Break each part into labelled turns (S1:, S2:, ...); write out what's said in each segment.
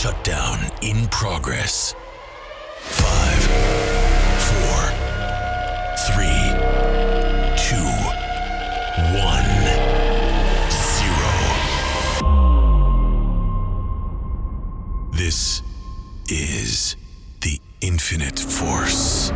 S1: Shutdown in progress. Five, four, three, two, one, zero. This is the infinite force.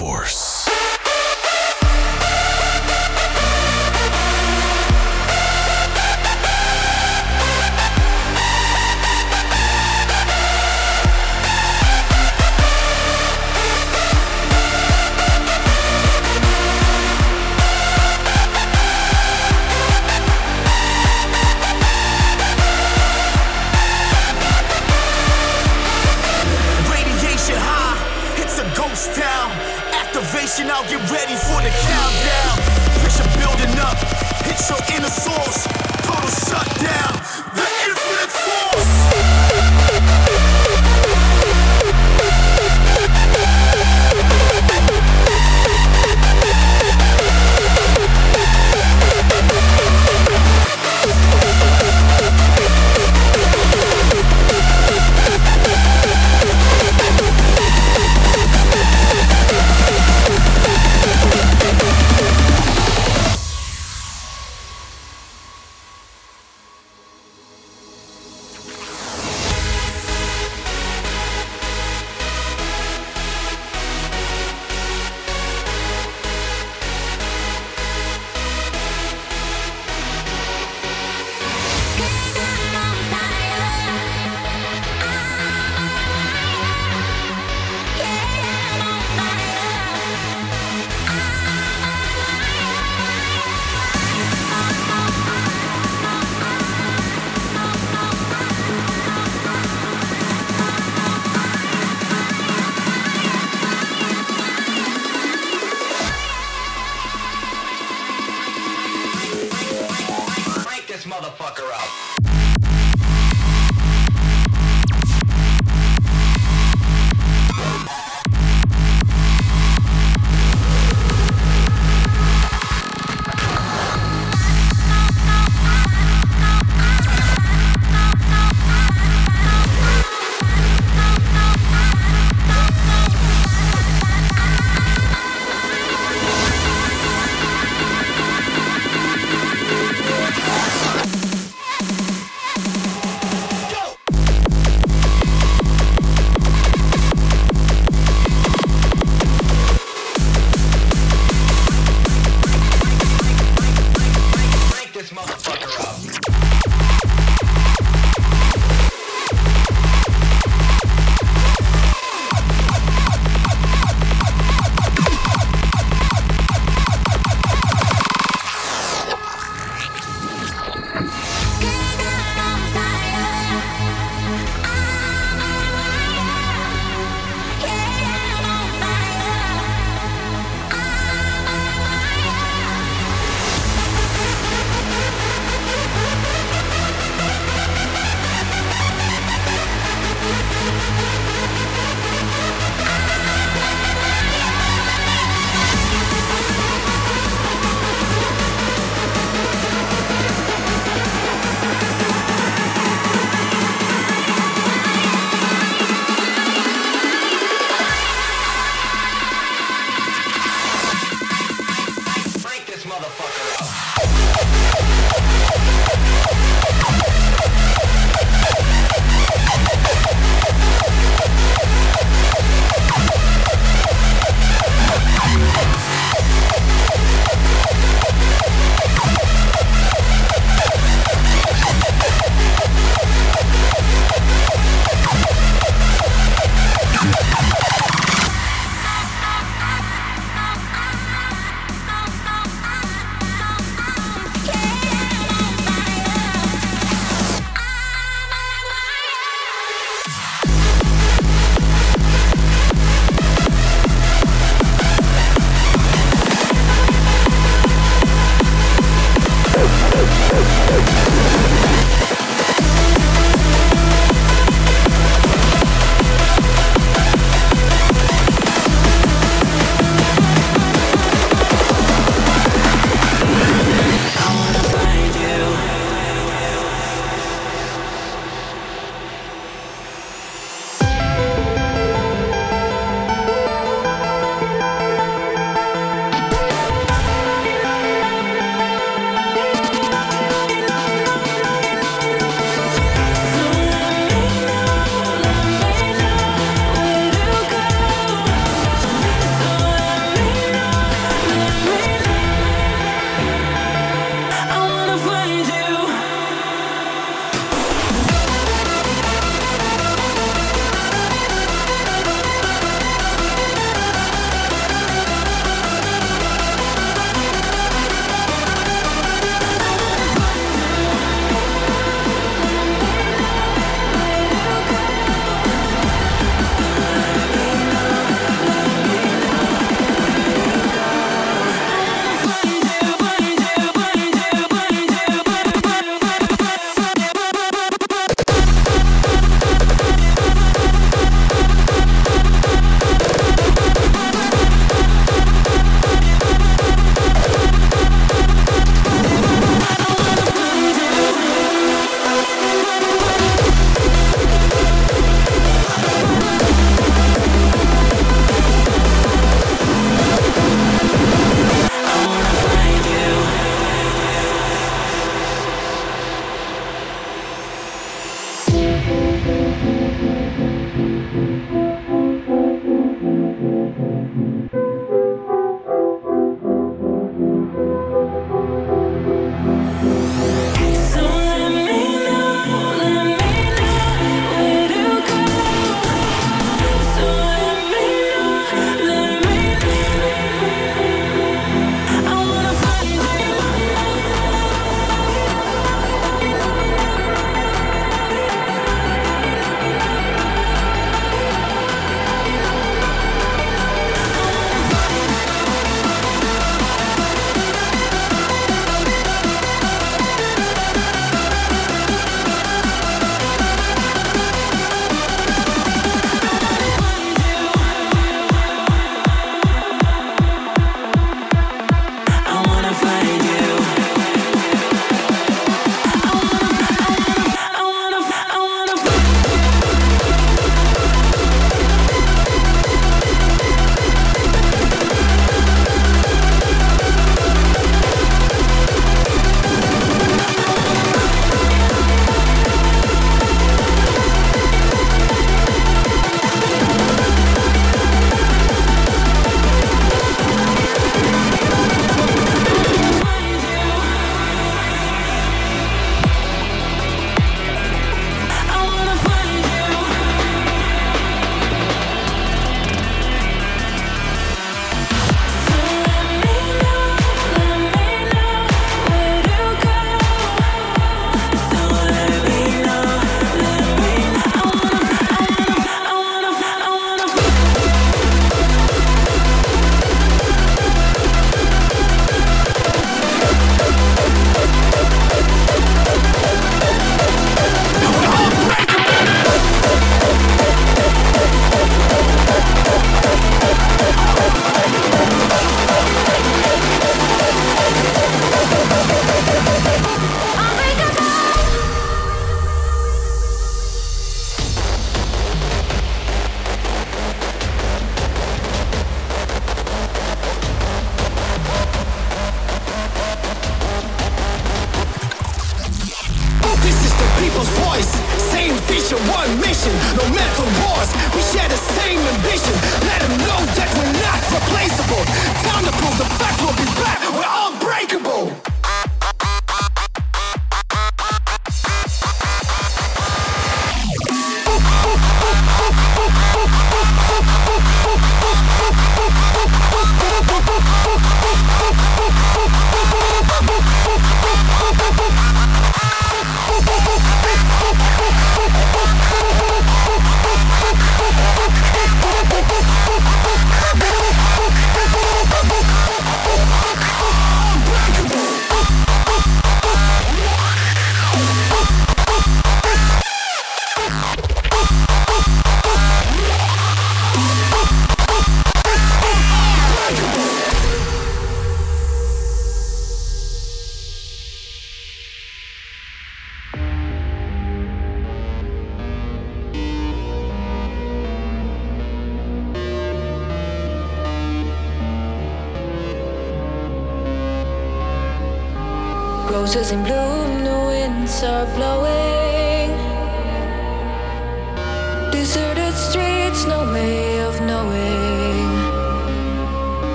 S2: Force.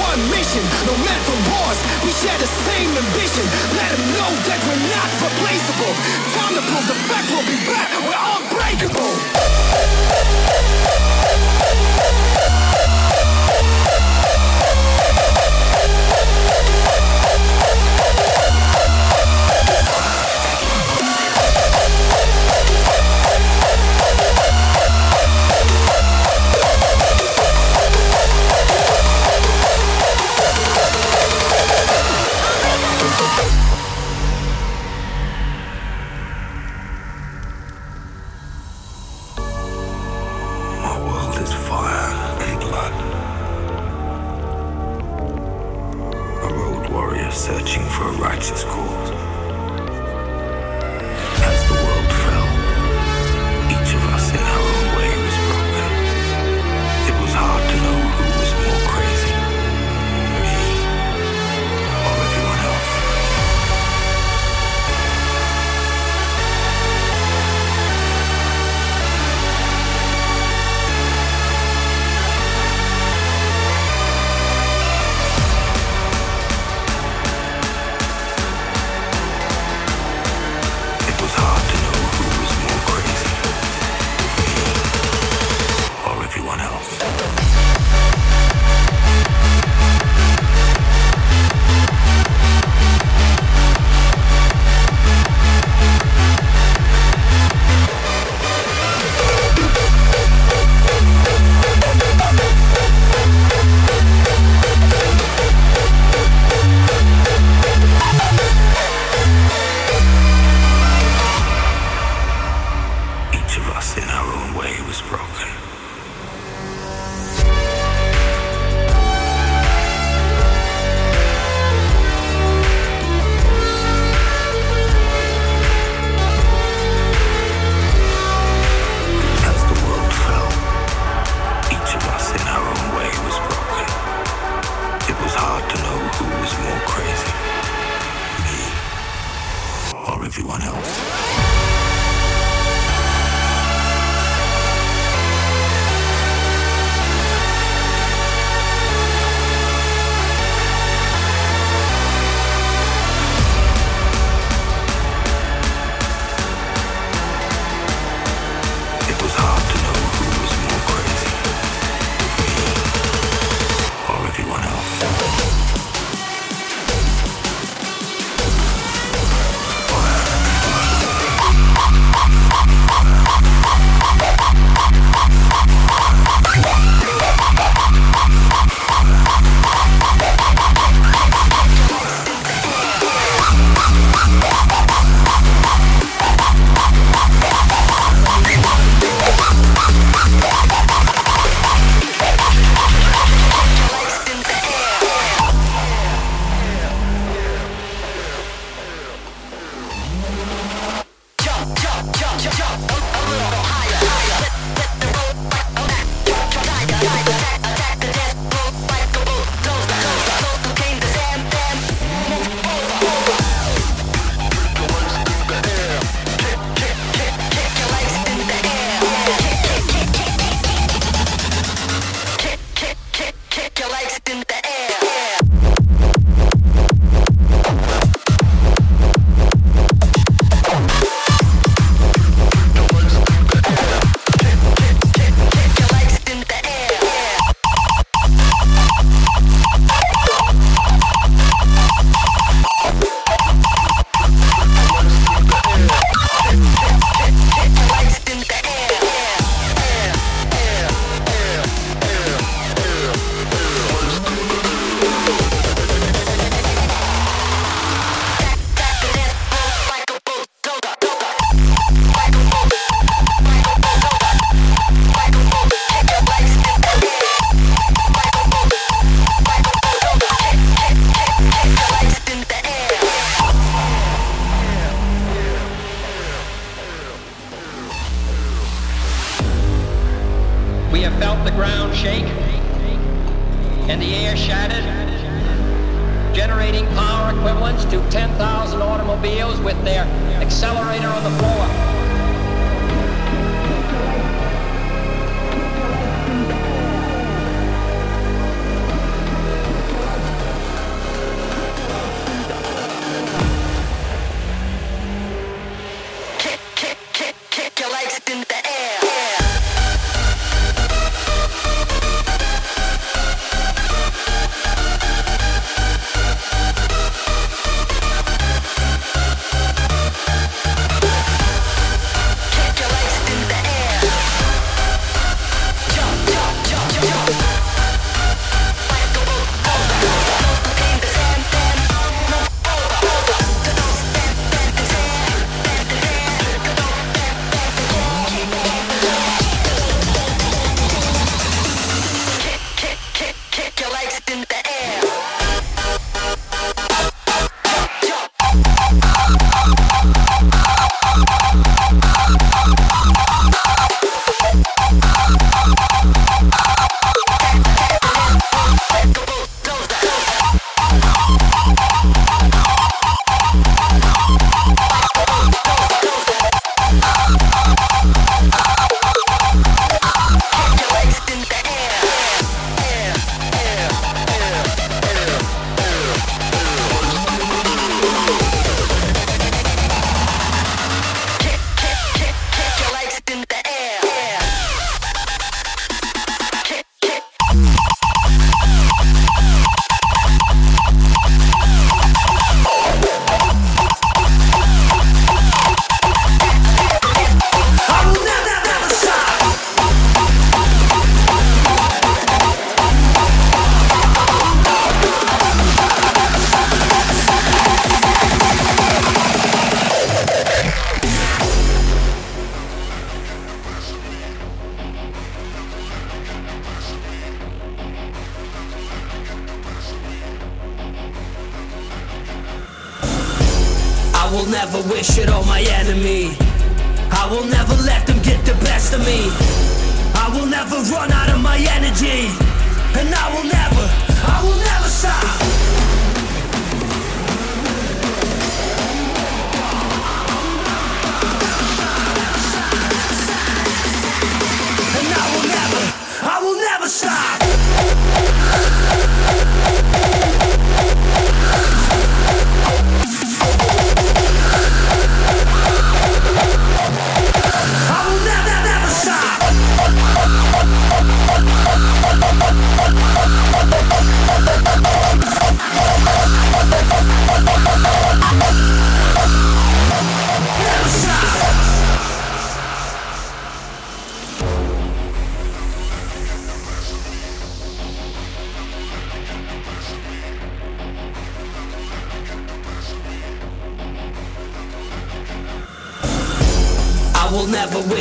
S2: One mission, no mental wars. We share the same ambition. Let them know that we're not replaceable. Time to prove the fact we'll be back. We're unbreakable.
S3: will never wish it on my enemy. I will never let them get the best of me. I will never run out of my energy. And I will never, I will never stop. I will never stop.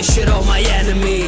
S3: shit on my enemy.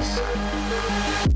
S2: Podcast.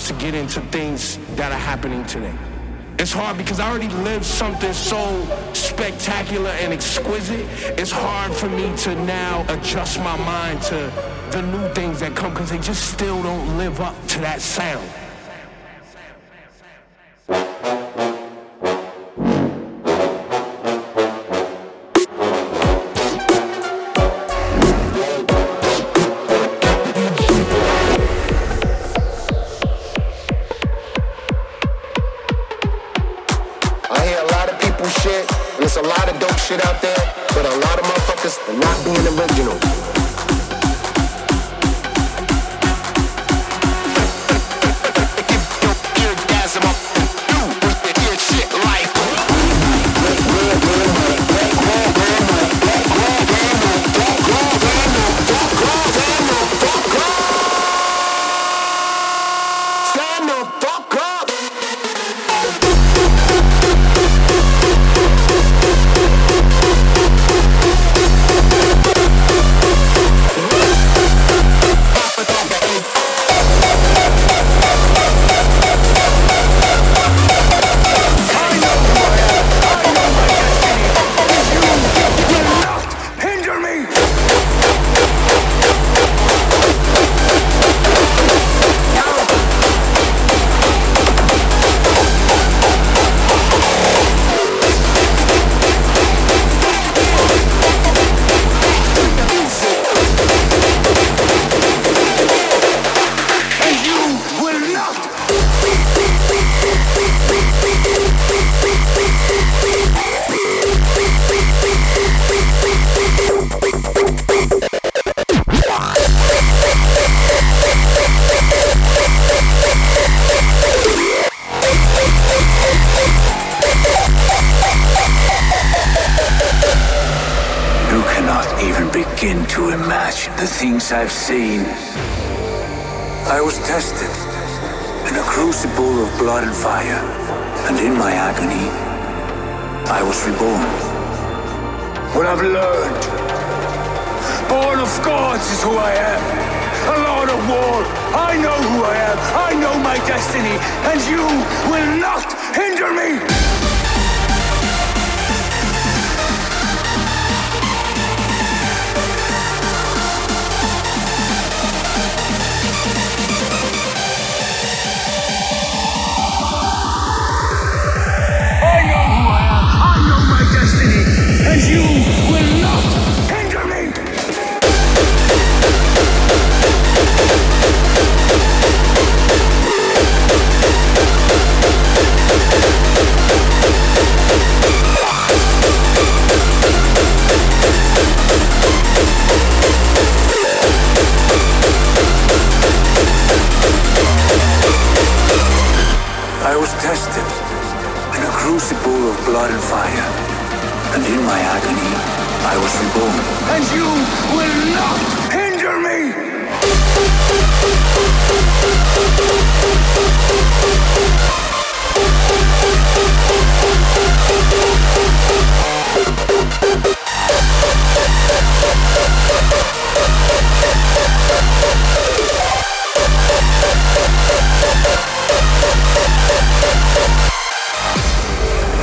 S2: To get
S4: into things that are happening today. It's hard because I already lived something so spectacular and exquisite. It's hard for me to now adjust my mind to the new things that come because they just still don't live up to that sound.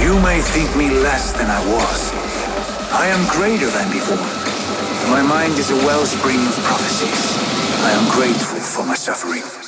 S5: You may think me less than I was. I am greater than before.
S6: I am grateful for my suffering.